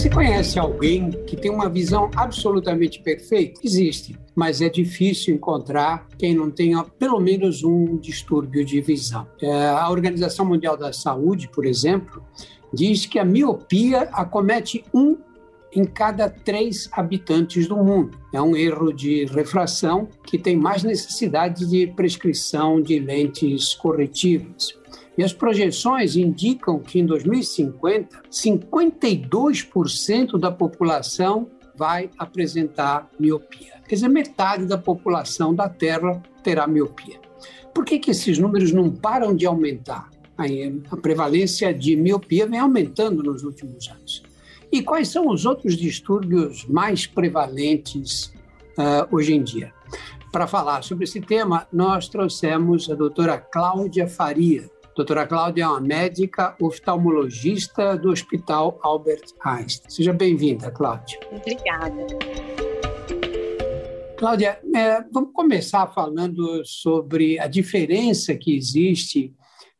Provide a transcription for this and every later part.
Você conhece alguém que tem uma visão absolutamente perfeita? Existe, mas é difícil encontrar quem não tenha pelo menos um distúrbio de visão. É, a Organização Mundial da Saúde, por exemplo, diz que a miopia acomete um em cada três habitantes do mundo. É um erro de refração que tem mais necessidade de prescrição de lentes corretivas. E as projeções indicam que em 2050, 52% da população vai apresentar miopia. Quer dizer, metade da população da Terra terá miopia. Por que, que esses números não param de aumentar? A prevalência de miopia vem aumentando nos últimos anos. E quais são os outros distúrbios mais prevalentes uh, hoje em dia? Para falar sobre esse tema, nós trouxemos a doutora Cláudia Faria. Doutora Cláudia é uma médica oftalmologista do Hospital Albert Einstein. Seja bem-vinda, Cláudia. Obrigada. Cláudia, é, vamos começar falando sobre a diferença que existe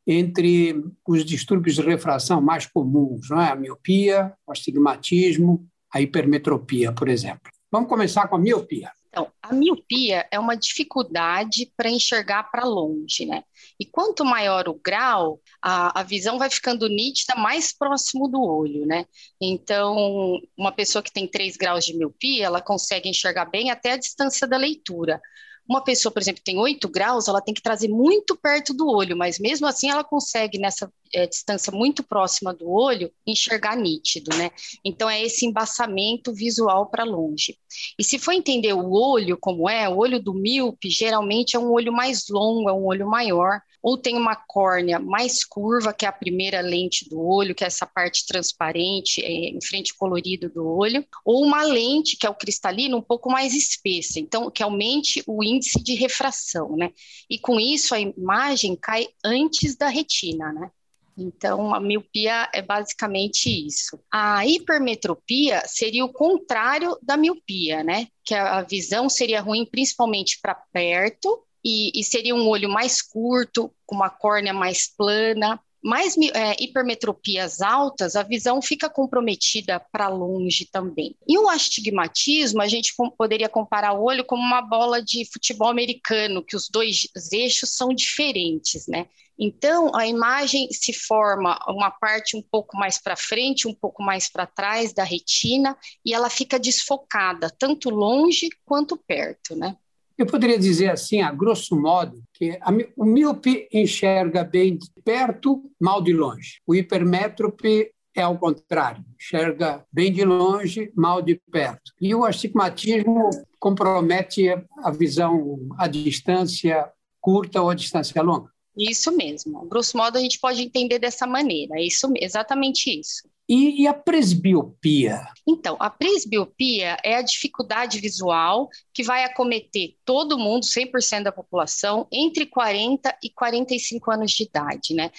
entre os distúrbios de refração mais comuns, não é? a miopia, o astigmatismo, a hipermetropia, por exemplo. Vamos começar com a miopia. Então, a miopia é uma dificuldade para enxergar para longe, né? E quanto maior o grau, a, a, visão vai ficando nítida mais próximo do olho, né? Então, uma pessoa que tem 3 graus de miopia, ela consegue enxergar bem até a distância da leitura. Uma pessoa, por exemplo, tem 8 graus, ela tem que trazer muito perto do olho, mas mesmo assim ela consegue, nessa é, distância muito próxima do olho, enxergar nítido, né? Então é esse embaçamento visual para longe. E se for entender o olho como é, o olho do míope geralmente é um olho mais longo, é um olho maior, ou tem uma córnea mais curva, que é a primeira lente do olho, que é essa parte transparente, é, em frente colorido do olho, ou uma lente, que é o cristalino, um pouco mais espessa, então, que aumente o índice de refração, né? E com isso a imagem cai antes da retina, né? Então, a miopia é basicamente isso. A hipermetropia seria o contrário da miopia, né? Que a visão seria ruim principalmente para perto e, e seria um olho mais curto, com uma córnea mais plana, mais é, hipermetropias altas, a visão fica comprometida para longe também. E o astigmatismo, a gente poderia comparar o olho como uma bola de futebol americano, que os dois eixos são diferentes, né? Então, a imagem se forma uma parte um pouco mais para frente, um pouco mais para trás da retina, e ela fica desfocada, tanto longe quanto perto, né? Eu poderia dizer assim, a grosso modo, que a, o míope enxerga bem de perto, mal de longe. O hipermétrope é ao contrário, enxerga bem de longe, mal de perto. E o astigmatismo compromete a visão à distância curta ou à distância longa. Isso mesmo. Grosso modo, a gente pode entender dessa maneira. É isso, exatamente isso. E, e, a presbiopia? Então, a presbiopia é a dificuldade visual que vai acometer todo mundo, 100% da população, entre 40 e 45 anos de idade, né?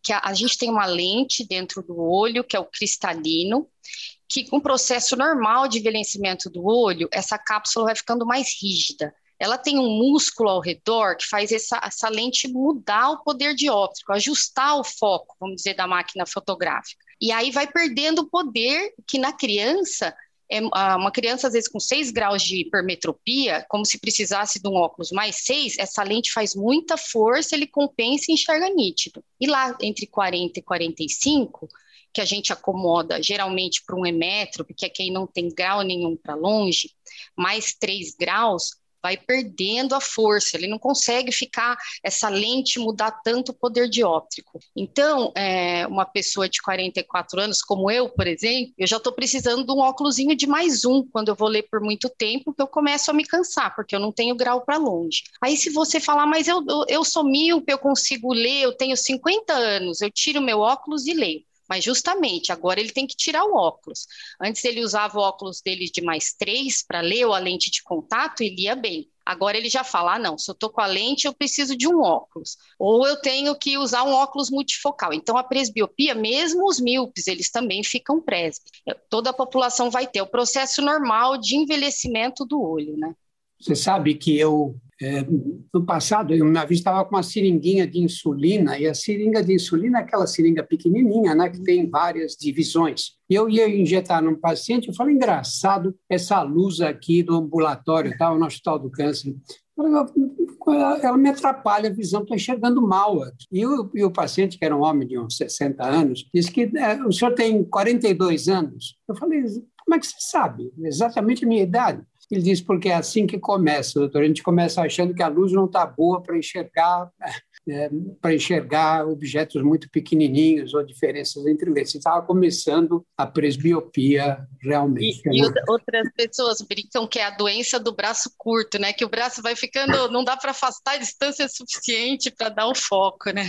Que a, a gente tem uma lente dentro do olho, que é o cristalino, que com o processo normal de envelhecimento do olho, essa cápsula vai ficando mais rígida ela tem um músculo ao redor que faz essa, essa lente mudar o poder dióptrico, ajustar o foco, vamos dizer, da máquina fotográfica. E aí vai perdendo o poder que na criança é, uma criança, às vezes, com 6 graus de hipermetropia, como se precisasse de um óculos mais 6, essa lente faz muita força, ele compensa e enxerga nítido. E lá, entre 40 e 45, que a gente acomoda geralmente para um emétrope, que é quem não tem grau nenhum para longe, mais 3 graus, vai perdendo a força, ele não consegue ficar, essa lente mudar tanto o poder dióptrico. Então, é, uma pessoa de 44 anos, como eu, por exemplo, eu já estou precisando de um óculosinho de mais um quando eu vou ler por muito tempo, que eu começo a me cansar, porque eu não tenho grau para longe. Aí, se você falar, mas eu, eu, sou míope, eu consigo ler, eu tenho 50 anos, eu tiro meu óculos e leio. Mas justamente agora ele tem que tirar o óculos. Antes ele usava o óculos dele de mais três para ler ou a lente de contato e lia bem. Agora ele já fala: ah, não, se eu estou com a lente, eu preciso de um óculos. Ou eu tenho que usar um óculos multifocal. Então, a presbiopia, mesmo os míopes, eles também ficam presbes. Toda a população vai ter o processo normal de envelhecimento do olho, né? Você sabe que eu É, no passado, eu, minha vista estava com uma seringuinha de insulina, e a seringa de insulina é aquela seringa pequenininha, né, que tem várias divisões. E eu ia injetar num paciente, eu falei, engraçado, essa luz aqui do ambulatório, tal, no Hospital do Câncer. Ela, ela me atrapalha a visão, estou enxergando mal. E o, e o, paciente, que era um homem de uns 60 anos, disse que é, o senhor tem 42 anos. Eu falei, como é que você sabe? Exatamente a minha idade. Ele diz porque é assim que começa, doutor. A gente começa achando que a luz não está boa para enxergar, é, para enxergar objetos muito pequenininhos ou diferenças entre eles. Estava começando a presbiopia realmente. E, e, outras pessoas brincam que é a doença do braço curto, né? Que o braço vai ficando, não dá para afastar a distância suficiente para dar o foco, né?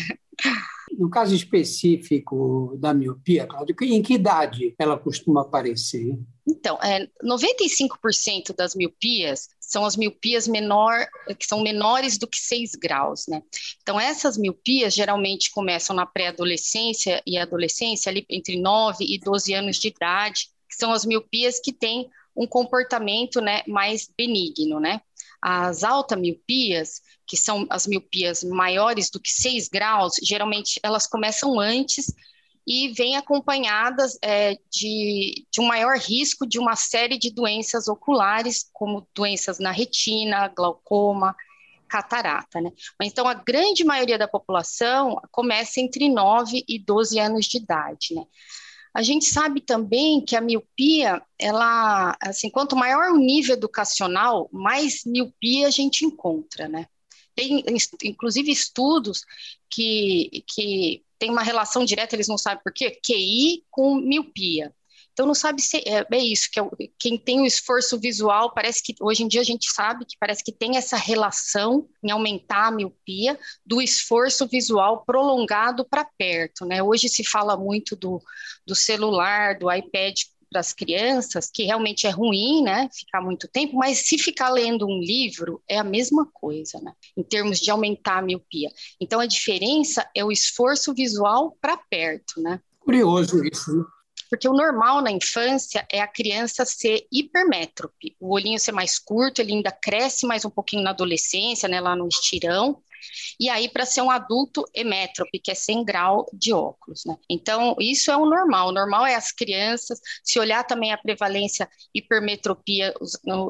No caso específico da miopia, Cláudio, em que idade ela costuma aparecer? Então, é, 95% das miopias são as miopias menor, que são menores do que 6 graus, né? Então, essas miopias geralmente começam na pré-adolescência e adolescência, ali entre 9 e 12 anos de idade, que são as miopias que têm um comportamento né, mais benigno, né? As alta miopias, que são as miopias maiores do que 6 graus, geralmente elas começam antes e vêm acompanhadas é, de, de um maior risco de uma série de doenças oculares, como doenças na retina, glaucoma, catarata, né? Então, a grande maioria da população começa entre 9 e 12 anos de idade, né? A gente sabe também que a miopia, ela, assim, quanto maior o nível educacional, mais miopia a gente encontra, né? Tem, inclusive, estudos que, que tem uma relação direta, eles não sabem por quê, QI com miopia. Então, não sabe se é, é isso, que é, quem tem o esforço visual, parece que hoje em dia a gente sabe que parece que tem essa relação em aumentar a miopia do esforço visual prolongado para perto, né? Hoje se fala muito do, do celular, do iPad para as crianças, que realmente é ruim, né, ficar muito tempo, mas se ficar lendo um livro, é a mesma coisa, né, em termos de aumentar a miopia. Então, a diferença é o esforço visual para perto, né. Curioso isso, né? Porque o normal na infância é a criança ser hipermétrope, o olhinho ser mais curto, ele ainda cresce mais um pouquinho na adolescência, né, lá no estirão, e aí para ser um adulto emétrope, que é 100 grau de óculos, né? Então, isso é o normal. O normal é as crianças, se olhar também a prevalência hipermetropia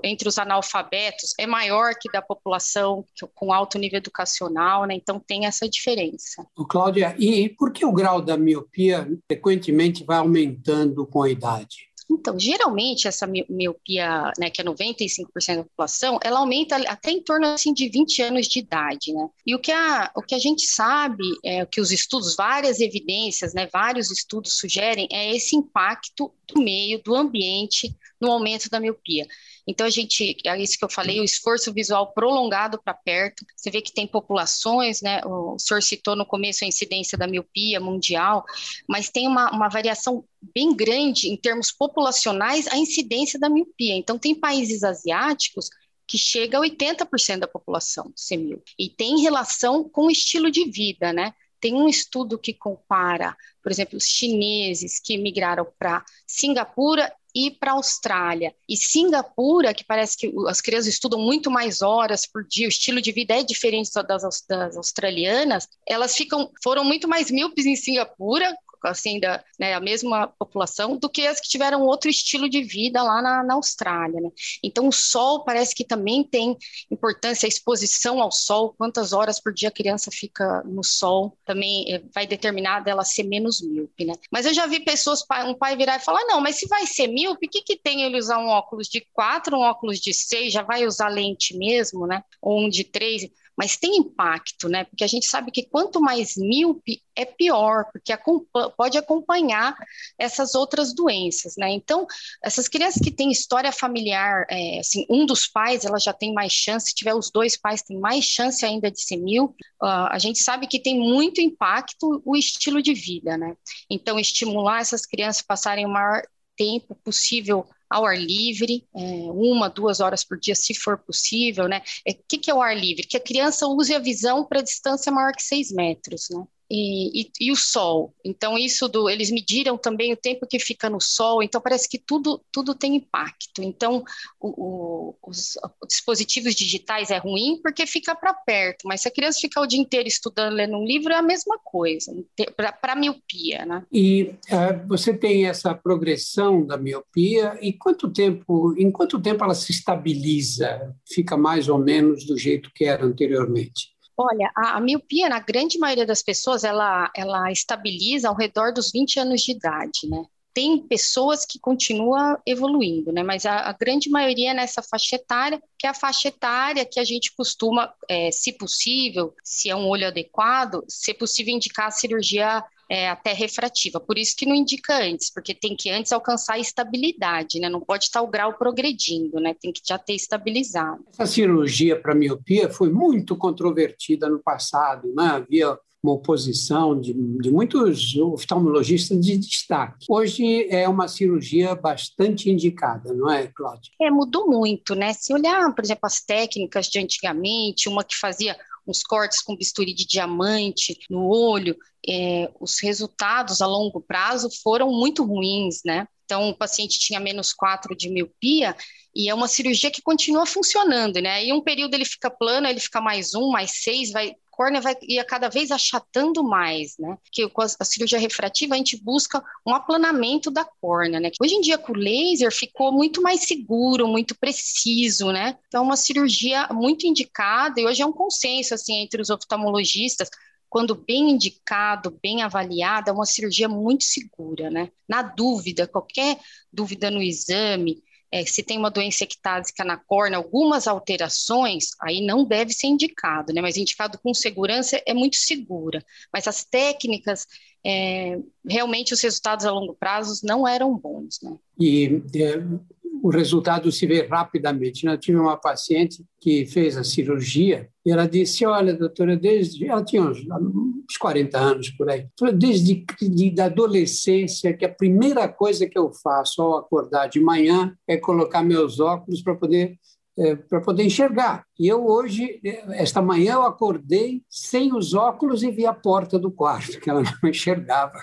entre os analfabetos, é maior que da população com alto nível educacional, né? Então, tem essa diferença. Cláudia, e por que o grau da miopia frequentemente vai aumentando com a idade? Então, geralmente, essa miopia, né, que é 95% da população, ela aumenta até em torno assim, de 20 anos de idade, né? E o que a, o que a gente sabe, é que os estudos, várias evidências, né, vários estudos sugerem, é esse impacto do meio, do ambiente, no aumento da miopia. Então, a gente, é isso que eu falei, o esforço visual prolongado para perto. Você vê que tem populações, né? O senhor citou no começo a incidência da miopia mundial, mas tem uma, uma variação bem grande em termos populacionais a incidência da miopia. Então, tem países asiáticos que chega a 80% da população míope. E tem relação com o estilo de vida, né? Tem um estudo que compara, por exemplo, os chineses que migraram para Singapura e para a Austrália. E Singapura, que parece que as crianças estudam muito mais horas por dia, o estilo de vida é diferente das, das australianas, elas ficam, foram muito mais míopes em Singapura, assim, da né, a mesma população, do que as que tiveram outro estilo de vida lá na, na Austrália. Né? Então, o sol parece que também tem importância, a exposição ao sol, quantas horas por dia a criança fica no sol, também é, vai determinar dela ser menos míope. Né? Mas eu já vi pessoas, um pai virar e falar: não, mas se vai ser míope, o que, que tem ele usar um óculos de quatro, um óculos de seis, já vai usar lente mesmo, né? Ou um de três mas tem impacto, né? Porque a gente sabe que quanto mais míope é pior, porque pode acompanhar essas outras doenças, né? Então, essas crianças que têm história familiar, é, assim, um dos pais, ela já tem mais chance, se tiver os dois pais, tem mais chance ainda de ser míope. Uh, a gente sabe que tem muito impacto o estilo de vida, né? Então, estimular essas crianças a passarem o maior tempo possível ao ar livre, é, uma, duas horas por dia, se for possível, né? O é, que, que é o ar livre? Que a criança use a visão para distância maior que seis metros, né? E, e, e, o sol. Então, isso do. Eles mediram também o tempo que fica no sol, então parece que tudo, tudo tem impacto. Então, o, o, os, os, dispositivos digitais é ruim porque fica para perto, mas se a criança ficar o dia inteiro estudando, lendo um livro, é a mesma coisa, para miopia. Né? E uh, você tem essa progressão da miopia, e quanto tempo, em quanto tempo ela se estabiliza? Fica mais ou menos do jeito que era anteriormente? Olha, a, a, miopia, na grande maioria das pessoas, ela, ela estabiliza ao redor dos 20 anos de idade, né? Tem pessoas que continuam evoluindo, né? Mas a, a grande maioria é nessa faixa etária, que é a faixa etária que a gente costuma, é, se possível, se é um olho adequado, se possível indicar a cirurgia é, até refrativa. Por isso que não indica antes, porque tem que antes alcançar a estabilidade, né? Não pode estar o grau progredindo, né? Tem que já ter estabilizado. Essa cirurgia para miopia foi muito controvertida no passado, né? Havia uma oposição de, de, muitos oftalmologistas de destaque. Hoje é uma cirurgia bastante indicada, não é, Cláudia? É, mudou muito, né? Se olhar, por exemplo, as técnicas de antigamente, uma que fazia uns cortes com bisturi de diamante no olho, é, os resultados a longo prazo foram muito ruins, né? Então, o paciente tinha menos 4 de miopia e é uma cirurgia que continua funcionando, né? E um período ele fica plano, ele fica mais um, mais seis, vai córnea vai ia cada vez achatando mais, né? Que com a cirurgia refrativa a gente busca um aplanamento da córnea, né? Hoje em dia com o laser ficou muito mais seguro, muito preciso, né? Então uma cirurgia muito indicada e hoje é um consenso assim entre os oftalmologistas quando bem indicado, bem avaliada, é uma cirurgia muito segura, né? Na dúvida, qualquer dúvida no exame, é, se tem uma doença ectásica na córnea, algumas alterações, aí não deve ser indicado, né? Mas indicado com segurança é muito segura. Mas as técnicas, é, realmente os resultados a longo prazo não eram bons, né? E é, o resultado se vê rapidamente. Eu tive uma paciente que fez a cirurgia e ela disse, olha, doutora, desde... Ela tinha uns, uns 40 anos por aí. Desde de, da adolescência, que a primeira coisa que eu faço ao acordar de manhã é colocar meus óculos para poder é, para poder enxergar. E eu hoje, esta manhã, eu acordei sem os óculos e vi a porta do quarto, que ela não enxergava.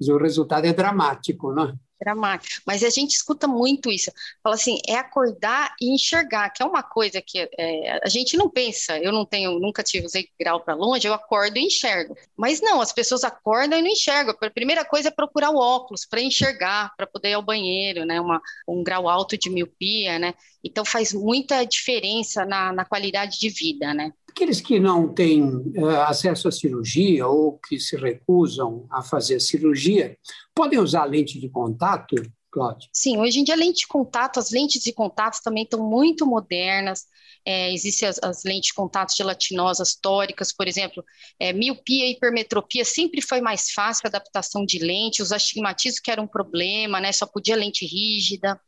Mas o resultado é dramático, não é? Dramático. Mas a gente escuta muito isso. Fala assim, é acordar e enxergar, que é uma coisa que é, a gente não pensa. Eu não tenho, nunca tive usei grau para longe, eu acordo e enxergo. Mas não, as pessoas acordam e não enxergam. A primeira coisa é procurar o óculos para enxergar, para poder ir ao banheiro, né? Uma, um grau alto de miopia, né? Então faz muita diferença na, na qualidade de vida, né? Aqueles que não têm uh, acesso à cirurgia ou que se recusam a fazer cirurgia, podem usar lente de contato, Cláudio? Sim, hoje em dia a lente de contato, as lentes de contato também estão muito modernas. É, existem as, as, lentes de contato gelatinosas tóricas, por exemplo, é, miopia e hipermetropia sempre foi mais fácil a adaptação de lente, os astigmatismos que era um problema, né, só podia lente rígida,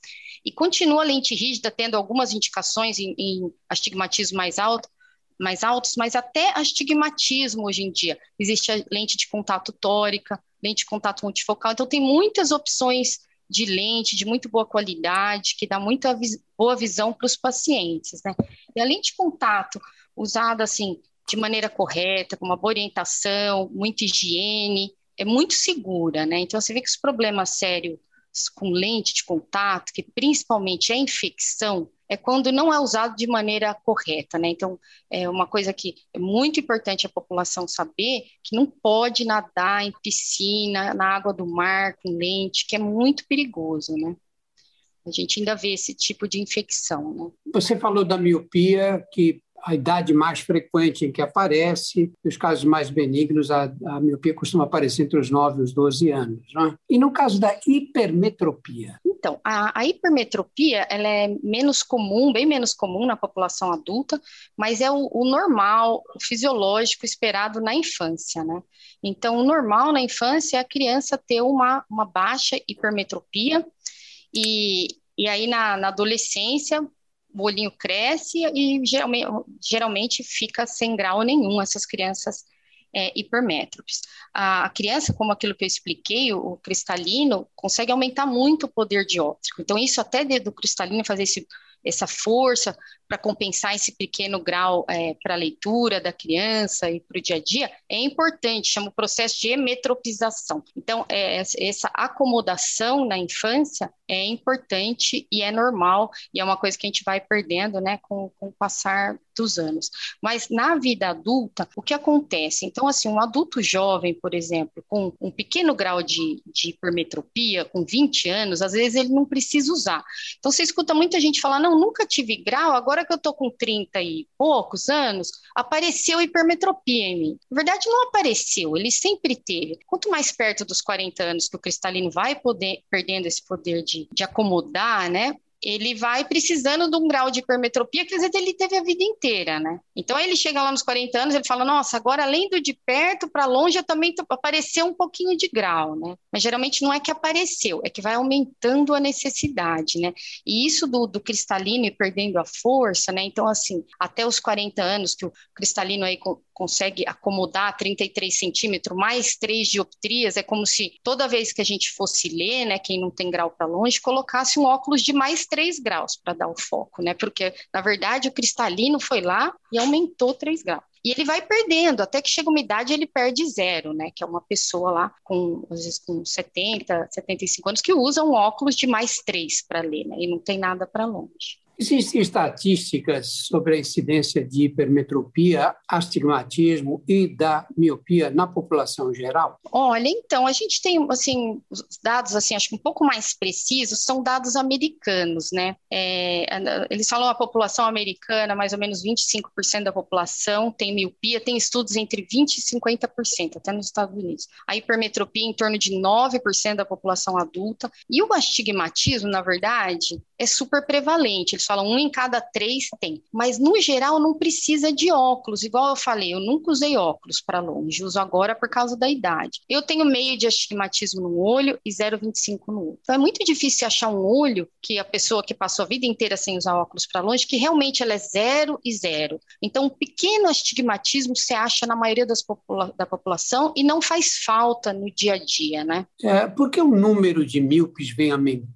e continua a lente rígida tendo algumas indicações em, em astigmatismo mais alto, mais altos, mas até astigmatismo hoje em dia. Existe a lente de contato tórica, lente de contato multifocal, então tem muitas opções de lente de muito boa qualidade, que dá muita vis boa visão para os pacientes, né? E a lente de contato usada assim de maneira correta, com uma boa orientação, muita higiene, é muito segura, né? Então você vê que os problemas sérios com lente de contato, que principalmente é infecção, é quando não é usado de maneira correta, né? Então, é uma coisa que é muito importante a população saber, que não pode nadar em piscina, na água do mar, com lente, que é muito perigoso, né? A gente ainda vê esse tipo de infecção, né? Você falou da miopia, que a idade mais frequente em que aparece, os casos mais benignos, a, a miopia costuma aparecer entre os 9 e os 12 anos. Né? E no caso da hipermetropia? Então, a, a, hipermetropia ela é menos comum, bem menos comum na população adulta, mas é o, o normal, o fisiológico esperado na infância, né? Então, o normal na infância é a criança ter uma, uma baixa hipermetropia, e, e aí na, na adolescência o olhinho cresce e geralmente, geralmente fica sem grau nenhum essas crianças é, hipermétropes. A, criança, como aquilo que eu expliquei, o, o, cristalino, consegue aumentar muito o poder dióptrico. Então, isso até do cristalino fazer esse, essa força para compensar esse pequeno grau é, para a leitura da criança e para o dia a dia, é importante, chama o processo de emetropização. Então, é, essa acomodação na infância é importante e é normal, e é uma coisa que a gente vai perdendo né, com, com o passar dos anos. Mas na vida adulta, o que acontece? Então, assim, um adulto jovem, por exemplo, com um pequeno grau de, de hipermetropia, com 20 anos, às vezes ele não precisa usar. Então, você escuta muita gente falar: não, nunca tive grau, agora que eu tô com 30 e poucos anos, apareceu hipermetropia em mim. Na verdade, não apareceu, ele sempre teve. Quanto mais perto dos 40 anos que o cristalino vai poder perdendo esse poder de de, acomodar, né? Ele vai precisando de um grau de hipermetropia que às vezes ele teve a vida inteira, né? Então ele chega lá nos 40 anos, ele fala: "Nossa, agora além do de perto para longe, eu também apareceu um pouquinho de grau, né?" Mas geralmente não é que apareceu, é que vai aumentando a necessidade, né? E isso do, do cristalino e perdendo a força, né? Então assim, até os 40 anos que o cristalino aí consegue acomodar 33 centímetros mais 3 dioptrias, é como se toda vez que a gente fosse ler, né, quem não tem grau para longe, colocasse um óculos de mais 3 graus para dar o foco, né? Porque, na verdade, o cristalino foi lá e aumentou 3 graus. E ele vai perdendo, até que chega uma idade ele perde zero, né? Que é uma pessoa lá com, às vezes, com 70, 75 anos que usa um óculos de mais 3 para ler, né? E não tem nada para longe. Existem estatísticas sobre a incidência de hipermetropia, astigmatismo e da miopia na população geral? Olha, então, a gente tem, assim, dados, assim, acho que um pouco mais precisos, são dados americanos, né? É, eles falam a população americana, mais ou menos 25% da população tem miopia, tem estudos entre 20% e 50%, até nos Estados Unidos. A hipermetropia em torno de 9% da população adulta, e o astigmatismo, na verdade, é super prevalente. Eles falam um em cada três tem, mas no geral não precisa de óculos. Igual eu falei, eu nunca usei óculos para longe, uso agora por causa da idade. Eu tenho meio de astigmatismo no olho e 0,25 no olho. Então é muito difícil achar um olho que a pessoa que passou a vida inteira sem usar óculos para longe, que realmente ela é zero e zero. Então, um pequeno astigmatismo se acha na maioria das popula da população e não faz falta no dia a dia, né? É, por que o número de míopes vem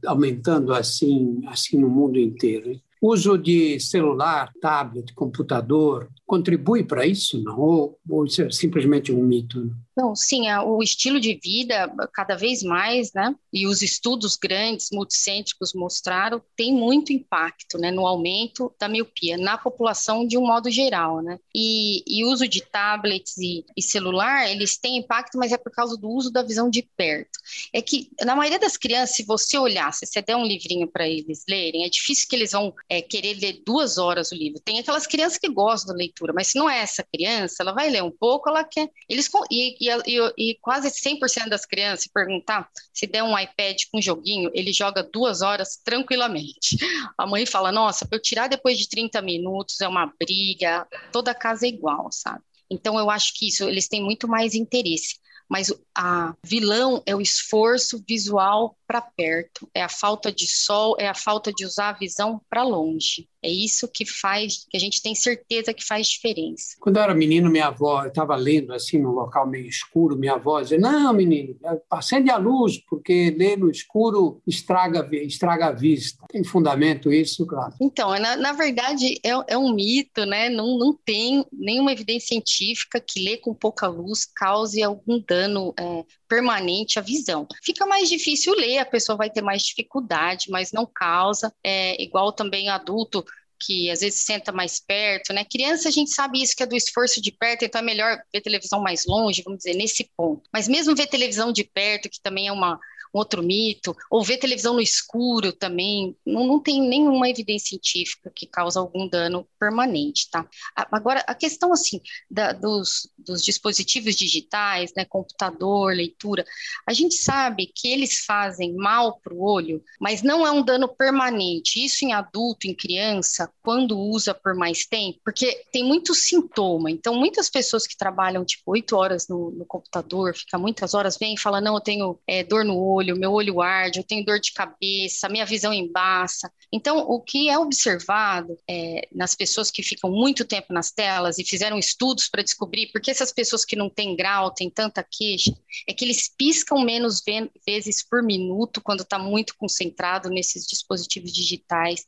aumentando assim, assim no mundo inteiro? Uso de celular, tablet, computador, contribui para isso, não? Ou, ou isso é simplesmente um mito? Não, sim, o estilo de vida, cada vez mais, né? E os estudos grandes, multicêntricos mostraram, tem muito impacto, né? No aumento da miopia na população de um modo geral, né? E, e uso de tablets e, e celular, eles têm impacto, mas é por causa do uso da visão de perto. É que, na maioria das crianças, se você olhar, se você der um livrinho para eles lerem, é difícil que eles vão é, querer ler duas horas o livro. Tem aquelas crianças que gostam da leitura, mas se não é essa criança, ela vai ler um pouco, ela quer. Eles, e, e, e, e quase 100% das crianças, se perguntar, se der um iPad com joguinho, ele joga duas horas tranquilamente. A mãe fala: Nossa, para eu tirar depois de 30 minutos é uma briga, toda casa é igual, sabe? Então, eu acho que isso, eles têm muito mais interesse mas a vilão é o esforço visual para perto, é a falta de sol, é a falta de usar a visão para longe. É isso que faz, que a gente tem certeza que faz diferença. Quando eu era menino, minha avó, estava lendo assim num local meio escuro, minha avó dizia: Não, menino, acende a luz, porque ler no escuro estraga, estraga a vista. Tem fundamento isso, claro? Então, na, na verdade, é, é, um mito, né? Não, não tem nenhuma evidência científica que ler com pouca luz cause algum dano é, permanente à visão. Fica mais difícil ler, a pessoa vai ter mais dificuldade, mas não causa. É igual também adulto que às vezes senta mais perto, né? Criança, a gente sabe isso que é do esforço de perto, então é melhor ver televisão mais longe, vamos dizer, nesse ponto. Mas mesmo ver televisão de perto, que também é uma um outro mito, ou ver televisão no escuro também, não, não tem nenhuma evidência científica que causa algum dano permanente, tá? Agora, a questão, assim, da, dos, dos dispositivos digitais, né, computador, leitura, a gente sabe que eles fazem mal para o olho, mas não é um dano permanente. Isso em adulto, em criança, quando usa por mais tempo, porque tem muito sintoma. Então, muitas pessoas que trabalham, tipo, oito horas no, no computador, fica muitas horas, vêm e falam, não, eu tenho é, dor no olho, olho, meu olho arde, eu tenho dor de cabeça, minha visão embaça. Então, o que é observado é, nas pessoas que ficam muito tempo nas telas e fizeram estudos para descobrir por que essas pessoas que não têm grau têm tanta queixa, é que eles piscam menos vezes por minuto quando está muito concentrado nesses dispositivos digitais.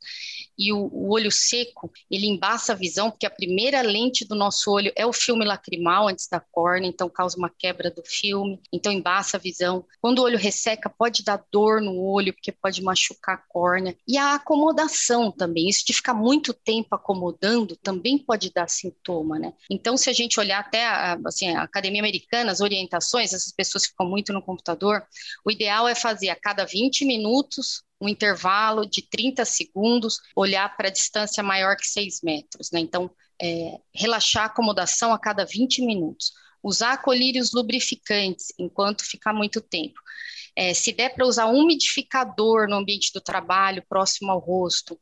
E o, o olho seco, ele embaça a visão, porque a primeira lente do nosso olho é o filme lacrimal antes da córnea, então causa uma quebra do filme, então embaça a visão. Quando o olho resseca, pode dar dor no olho, porque pode machucar a córnea. E a acomodação também, isso de ficar muito tempo acomodando também pode dar sintoma, né? Então, se a gente olhar até a, assim, a Academia Americana, as orientações, essas pessoas ficam muito no computador, o ideal é fazer a cada 20 minutos um intervalo de 30 segundos, olhar para a distância maior que 6 metros, né? Então, é, relaxar a acomodação a cada 20 minutos usar colírios lubrificantes enquanto ficar muito tempo. É, se der para usar um umidificador no ambiente do trabalho, próximo ao rosto.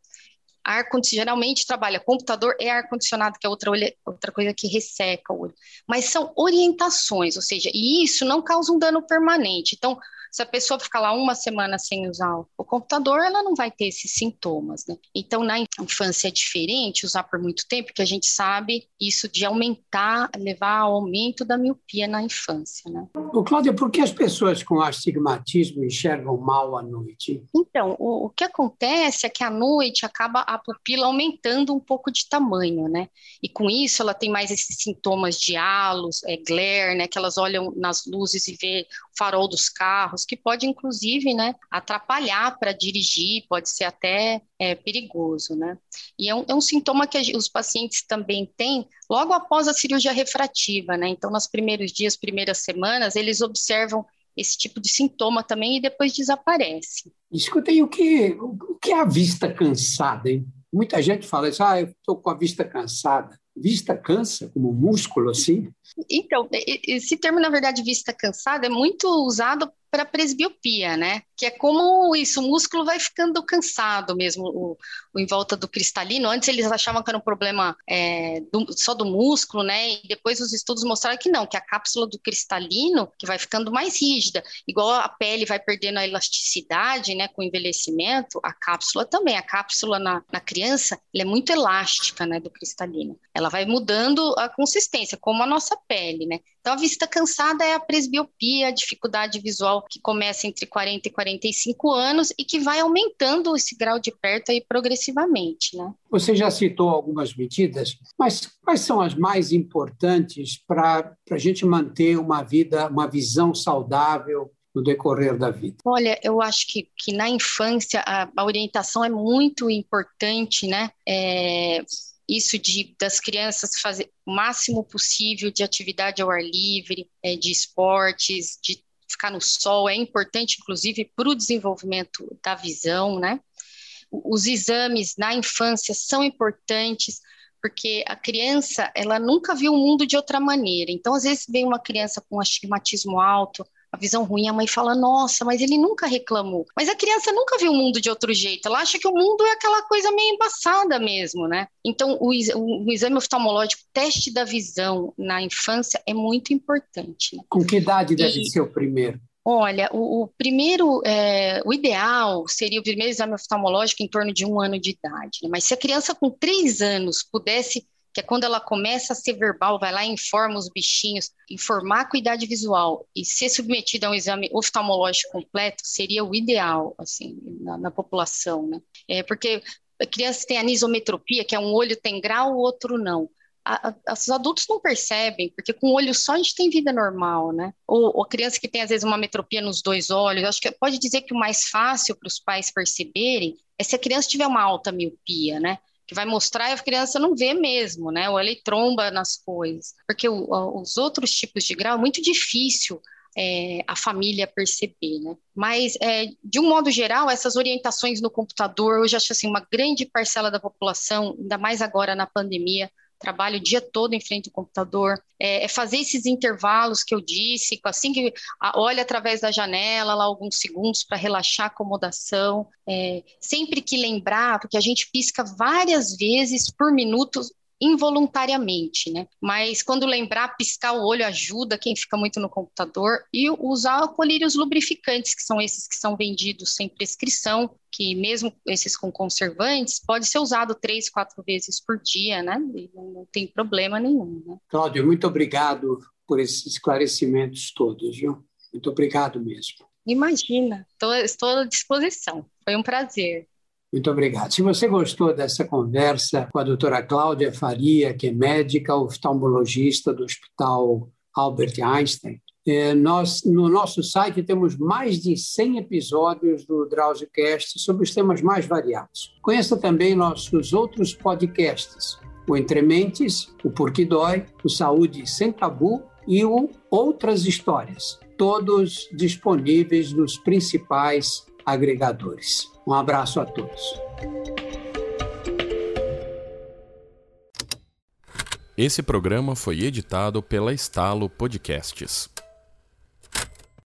Ar geralmente trabalha computador e ar condicionado, que é outra, outra coisa que resseca o olho. Mas são orientações, ou seja, e isso não causa um dano permanente. Então, se a pessoa ficar lá uma semana sem usar o computador, ela não vai ter esses sintomas, né? Então, na infância é diferente usar por muito tempo, porque a gente sabe isso de aumentar, levar ao aumento da miopia na infância, né? O Cláudia, por que as pessoas com astigmatismo enxergam mal à noite? Então, o, o que acontece é que à noite acaba a pupila aumentando um pouco de tamanho, né? E com isso ela tem mais esses sintomas de halos, é, glare, né? Que elas olham nas luzes e vê o farol dos carros, carros, que pode inclusive né, atrapalhar para dirigir, pode ser até é, perigoso. Né? E é um, é um sintoma que os pacientes também têm logo após a cirurgia refrativa. Né? Então, nos primeiros dias, primeiras semanas, eles observam esse tipo de sintoma também e depois desaparece. Escuta aí, o que, o que é a vista cansada? Hein? Muita gente fala isso, ah, eu estou com a vista cansada. Vista cansa, como músculo, assim? Então, esse termo, na verdade, vista cansada, é muito usado para presbiopia, né? Que é como isso, o músculo vai ficando cansado mesmo, o, o em volta do cristalino. Antes eles achavam que era um problema é, do, só do músculo, né? E depois os estudos mostraram que não, que a cápsula do cristalino que vai ficando mais rígida, igual a pele vai perdendo a elasticidade, né? Com o envelhecimento, a cápsula também. A cápsula na, na criança, é muito elástica, né? Do cristalino. Ela vai mudando a consistência, como a nossa pele, né? Então, a vista cansada é a presbiopia, a dificuldade visual que começa entre 40 e 45 anos e que vai aumentando esse grau de perto aí progressivamente, né? Você já citou algumas medidas, mas quais são as mais importantes para a gente manter uma vida, uma visão saudável no decorrer da vida? Olha, eu acho que, que na infância a, a orientação é muito importante, né? É, isso de das crianças fazer o máximo possível de atividade ao ar livre, é, de esportes, de ficar no sol, é importante, inclusive, para o desenvolvimento da visão, né? Os exames na infância são importantes, porque a criança, ela nunca viu o mundo de outra maneira. Então, às vezes, vem uma criança com astigmatismo alto, a visão ruim, a mãe fala, nossa, mas ele nunca reclamou. Mas a criança nunca viu o mundo de outro jeito, ela acha que o mundo é aquela coisa meio embaçada mesmo, né? Então, o, o, o exame oftalmológico, teste da visão na infância é muito importante. Né? Com que idade deve e... ser o primeiro? Olha, o, o primeiro, é, o ideal seria o primeiro exame oftalmológico em torno de um ano de idade. Né? Mas se a criança com três anos pudesse que é quando ela começa a ser verbal, vai lá e informa os bichinhos, informar a cuidade visual e ser submetida a um exame oftalmológico completo seria o ideal, assim, na, na população, né? É, porque a criança tem anisometropia, que é um olho tem grau, o outro não. A, a, os adultos não percebem, porque com o olho só a gente tem vida normal, né? Ou, ou criança que tem, às vezes, uma metropia nos dois olhos, acho que pode dizer que o mais fácil para os pais perceberem é se a criança tiver uma alta miopia, né? Que vai mostrar e a criança não vê mesmo, né? Ou ele tromba nas coisas. Porque o, os outros tipos de grau é muito difícil é, a família perceber, né? Mas, é, de um modo geral, essas orientações no computador, hoje acho assim, uma grande parcela da população, ainda mais agora na pandemia, trabalho o dia todo em frente ao computador, é, é, fazer esses intervalos que eu disse, assim que olha através da janela lá alguns segundos para relaxar a acomodação, é, sempre que lembrar, porque a gente pisca várias vezes por minuto involuntariamente, né? Mas quando lembrar, piscar o olho ajuda quem fica muito no computador e usar colírios lubrificantes, que são esses que são vendidos sem prescrição, que mesmo esses com conservantes, pode ser usado três, quatro vezes por dia, né? E não, não tem problema nenhum, né? Cláudio, muito obrigado por esses esclarecimentos todos, viu? Muito obrigado mesmo. Imagina, tô, estou à disposição. Foi um prazer. Muito obrigado. Se você gostou dessa conversa com a doutora Cláudia Faria, que é médica oftalmologista do Hospital Albert Einstein, é, nós, no nosso site temos mais de 100 episódios do DrauzioCast sobre os temas mais variados. Conheça também nossos outros podcasts, o Entre Mentes, o Porquê Dói, o Saúde Sem Tabu e o Outras Histórias, todos disponíveis nos principais agregadores. Um abraço a todos. Esse programa foi editado pela Estalo Podcasts.